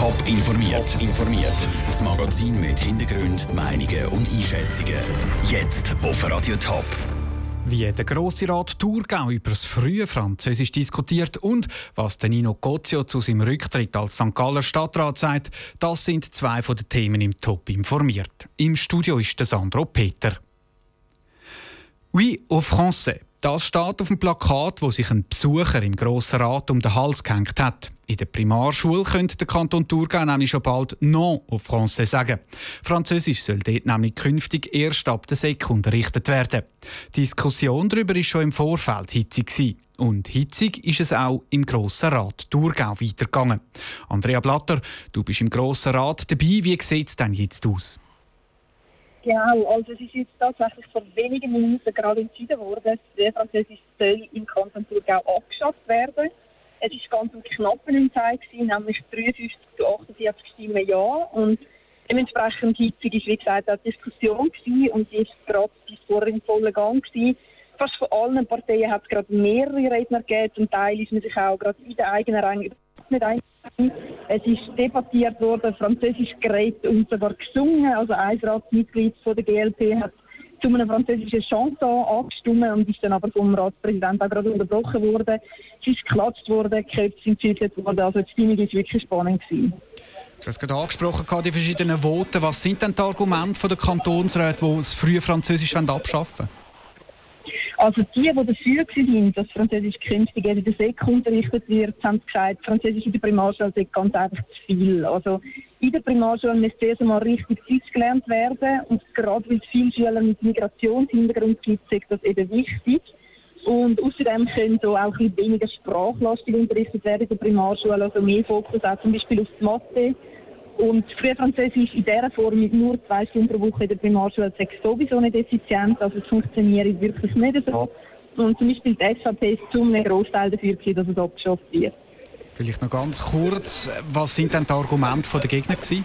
Top informiert. informiert. Das Magazin mit Hintergrund, Meinungen und Einschätzungen. Jetzt auf Radio Top. Wie der Grosse Rat Thurgau über das frühe Französisch diskutiert und was der Nino Cozio zu seinem Rücktritt als St. Galler Stadtrat sagt, das sind zwei von den Themen im Top informiert. Im Studio ist der Sandro Peter. Oui au français. Das steht auf dem Plakat, wo sich ein Besucher im Grossen Rat um den Hals gehängt hat. In der Primarschule könnte der Kanton Thurgau nämlich schon bald «Non» auf Français sagen. Französisch soll dort nämlich künftig erst ab der Sek unterrichtet werden. Die Diskussion darüber war schon im Vorfeld hitzig. Und hitzig ist es auch im Grossen Rat Thurgau weitergegangen. Andrea Blatter, du bist im Grossen Rat dabei. Wie sieht es denn jetzt aus? Genau, also es ist jetzt tatsächlich vor wenigen Minuten gerade entschieden worden, der französische soll im Kanton Thurgau abgeschafft werden. Es war ganz ein knapper Entscheid, nämlich 53 zu 48 Stimmen Ja. Und dementsprechend hitzig ist, wie gesagt, auch die Diskussion gewesen und die ist gerade bis vorher im vollen Gang gewesen. Fast von allen Parteien hat es gerade mehrere Redner gegeben. Zum Teil ist man sich auch gerade in den eigenen Rängen nicht einig. Es ist debattiert worden, Französisch geredet und sogar gesungen. Also ein Ratsmitglied von der GLP hat zu einer französischen Chanson angestimmt und ist dann aber vom Ratspräsidenten auch gerade unterbrochen worden. Es ist geklatscht worden, Köpfe sind geschüttelt worden. Also die Stimmung war wirklich spannend. Gewesen. Du hast gerade angesprochen, die verschiedenen Voten. Was sind denn die Argumente der Kantonsräte, die das frühe Französisch abschaffen wollen? Also die, die dafür waren, dass Französisch künftig in der Sek unterrichtet wird, haben gesagt, Französisch in der Primarschule sei ganz einfach zu viel. Also in der Primarschule müsste zuerst einmal richtig Deutsch gelernt werden und gerade weil es viele Schüler mit Migrationshintergrund gibt, ist das eben wichtig. Und außerdem könnte auch ein weniger sprachlastig unterrichtet werden in der Primarschule, also mehr Fokus auch zum Beispiel auf die Mathe und Frühfranzösisch in dieser Form mit nur zwei Stunden pro Woche in der Primarschule ist sowieso nicht effizient, also es funktioniert wirklich nicht so. Und zum Beispiel die SVP ist zu einem Großteil dafür, dass es abgeschafft wird. Vielleicht noch ganz kurz, was sind denn die Argumente der Gegner gewesen?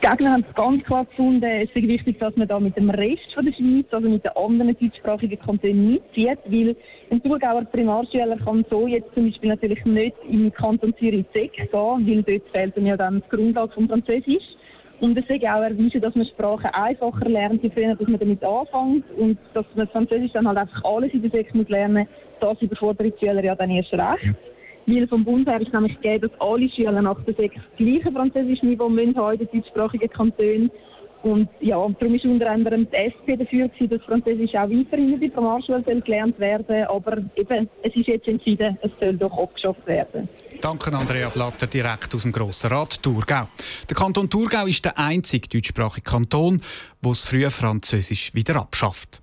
Die Gegner haben ganz klar gefunden, es ist wichtig, dass man da mit dem Rest von der Schweiz, also mit den anderen deutschsprachigen Kantonen mitzieht, weil ein Thurgauer Primarschüler kann so jetzt zum Beispiel natürlich nicht im Kanton Zürich SEC gehen, weil dort fehlt dann ja dann die Grundlage vom Französisch. Und es ist auch erwiesen, dass man Sprachen einfacher lernt, je früher dass man damit anfängt und dass man Französisch dann halt einfach alles in der SEC muss das überfordert die Schüler ja dann erst recht. Weil vom Bund her ist nämlich gegeben, dass alle Schüler nach der Sek das gleiche Französischniveau müssen haben in den deutschsprachigen Kantonen. Und ja, darum ist unter anderem die SP dafür gewesen, dass Französisch auch weiterhin in der Primarschule gelernt werden Aber eben, es ist jetzt entschieden, es soll doch abgeschafft werden. Danke Andrea Blatter direkt aus dem Grossen Rat Thurgau. Der Kanton Thurgau ist der einzige deutschsprachige Kanton, wo das frühe Französisch wieder abschafft.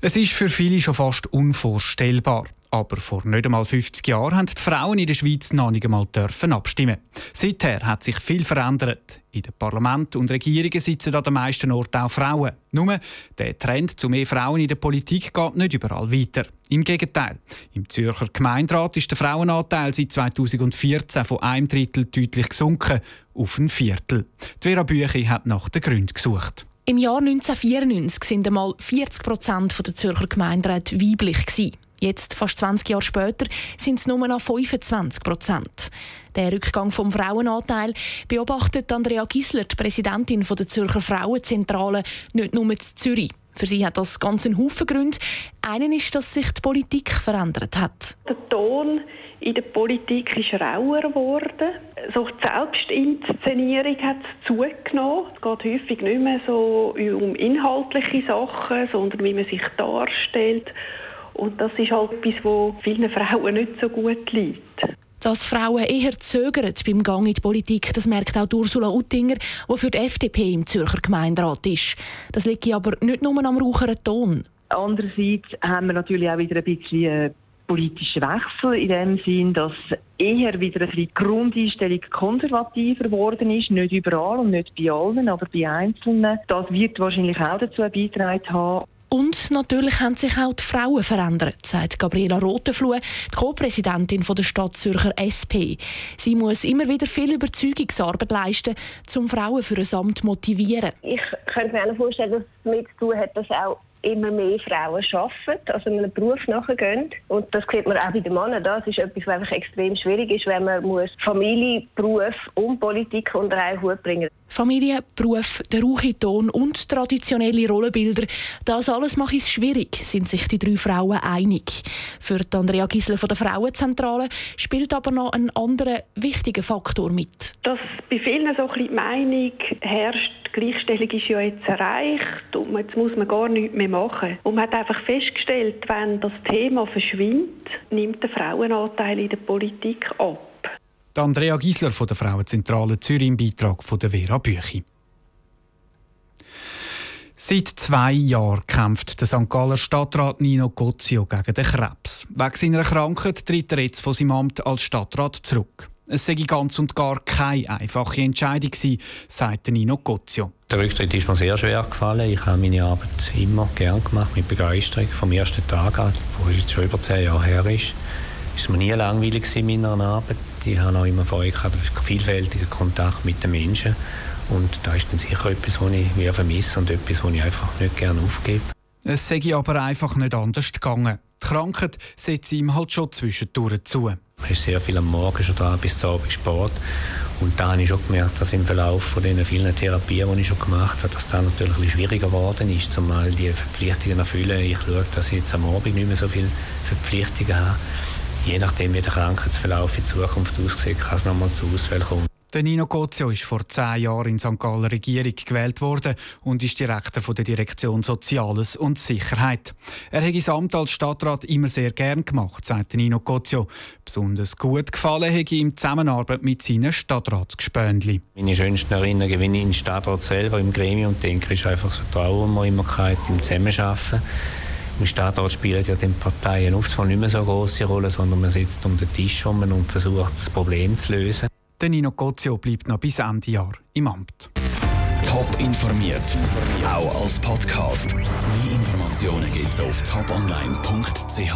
Es ist für viele schon fast unvorstellbar. Aber vor nicht einmal 50 Jahren haben die Frauen in der Schweiz noch nicht einmal dürfen abstimmen. Seither hat sich viel verändert. In den Parlament und Regierungen sitzen an den meisten Orten auch Frauen. Nur, der Trend zu mehr Frauen in der Politik geht nicht überall weiter. Im Gegenteil. Im Zürcher Gemeinderat ist der Frauenanteil seit 2014 von einem Drittel deutlich gesunken auf ein Viertel. Die Vera Büchi hat nach den Gründen gesucht. Im Jahr 1994 waren einmal 40 Prozent der Zürcher Gemeinderäte weiblich. Jetzt, fast 20 Jahre später, sind es nur noch 25 Prozent. Der Rückgang vom Frauenanteil beobachtet Andrea Gisler, die Präsidentin der Zürcher Frauenzentrale, nicht nur in Zürich. Für sie hat das ganz einen Haufen Gründe. Einen ist, dass sich die Politik verändert hat. Der Ton in der Politik ist rauer geworden. So die Selbstinszenierung hat zugenommen. Es geht häufig nicht mehr so um inhaltliche Sachen, sondern wie man sich darstellt. Und das ist halt etwas, was vielen Frauen nicht so gut liegt. Dass Frauen eher zögern beim Gang in die Politik, das merkt auch Ursula Uttinger, die für die FDP im Zürcher Gemeinderat ist. Das liegt aber nicht nur am raucheren Ton. Andererseits haben wir natürlich auch wieder ein bisschen politischen Wechsel in dem Sinn, dass eher wieder ein bisschen die Grundeinstellung konservativer geworden ist. Nicht überall und nicht bei allen, aber bei Einzelnen. Das wird wahrscheinlich auch dazu beitragen haben. Und natürlich haben sich auch die Frauen verändert, sagt Gabriela Rotenfluh, die Co-Präsidentin der Stadt Zürcher SP. Sie muss immer wieder viel Überzeugungsarbeit leisten, um Frauen für ein Amt zu motivieren. Ich könnte mir vorstellen, dass es damit zu tun hat, dass auch immer mehr Frauen arbeiten, also einem Beruf nachgehen. Und das sieht man auch bei den Männern. Das ist etwas, was einfach extrem schwierig ist, wenn man muss Familie, Beruf und Politik unter einen Hut bringen muss. Familie, Beruf, der rauche Ton und traditionelle Rollenbilder, das alles macht es schwierig, sind sich die drei Frauen einig. Für Andrea Gisler von der Frauenzentrale spielt aber noch ein anderer wichtiger Faktor mit. Dass bei vielen so ein die Meinung herrscht, die Gleichstellung ist ja jetzt erreicht und jetzt muss man gar nichts mehr machen. Und man hat einfach festgestellt, wenn das Thema verschwindet, nimmt der Frauenanteil in der Politik ab. Andrea Giesler von der Frauenzentrale Zürich im Beitrag von der Vera Büchi. Seit zwei Jahren kämpft der St. Galler Stadtrat Nino Gozio gegen den Krebs. Wegen seiner Krankheit tritt er jetzt von seinem Amt als Stadtrat zurück. Es sei ganz und gar keine einfache Entscheidung gewesen, sagt Nino Gozio. Der Rücktritt ist mir sehr schwer gefallen. Ich habe meine Arbeit immer gern gemacht, mit Begeisterung, vom ersten Tag an, wo es jetzt schon über zehn Jahre her ist. Es war mir nie langweilig in meiner Arbeit. Ich habe auch immer Freude gehabt, vielfältigen Kontakt mit den Menschen. Und da ist dann sicher etwas, was ich vermisse und etwas, was ich einfach nicht gerne aufgebe. Es sei aber einfach nicht anders gegangen. Die Krankheit setzt ihm halt schon zwischendurch zu. Man ist sehr viel am Morgen schon da bis zum Abend Sport. Und da habe ich schon gemerkt, dass im Verlauf von den vielen Therapien, die ich schon gemacht habe, dass das natürlich ein bisschen schwieriger geworden ist, zumal die Verpflichtungen erfüllen. Ich schaue, dass ich jetzt am Abend nicht mehr so viele Verpflichtungen habe je nachdem, wie der Krankheitsverlauf in Zukunft aussieht, kann es nochmal zu Ausfällen kommen. Der Nino Gozio ist vor zehn Jahren in St. Galler Regierung gewählt worden und ist Direktor von der Direktion Soziales und Sicherheit. Er hat sein Amt als Stadtrat immer sehr gern gemacht, sagt Nino Gozio. Besonders gut gefallen hätte ihm die Zusammenarbeit mit seinen Stadtratsgespöndli. Meine schönsten Erinnerungen, wenn ich in den Stadtrat selber im Gremium denke, ist einfach das Vertrauen, das wir immer im Zusammenarbeiten im Stadtrat spielen ja die Parteien oft nicht mehr so eine große Rolle, sondern man sitzt um den Tisch herum und versucht, das Problem zu lösen. Der Nino Gozio bleibt noch bis Ende Jahr im Amt. Top informiert, auch als Podcast. Mehr Informationen gibt es auf toponline.ch.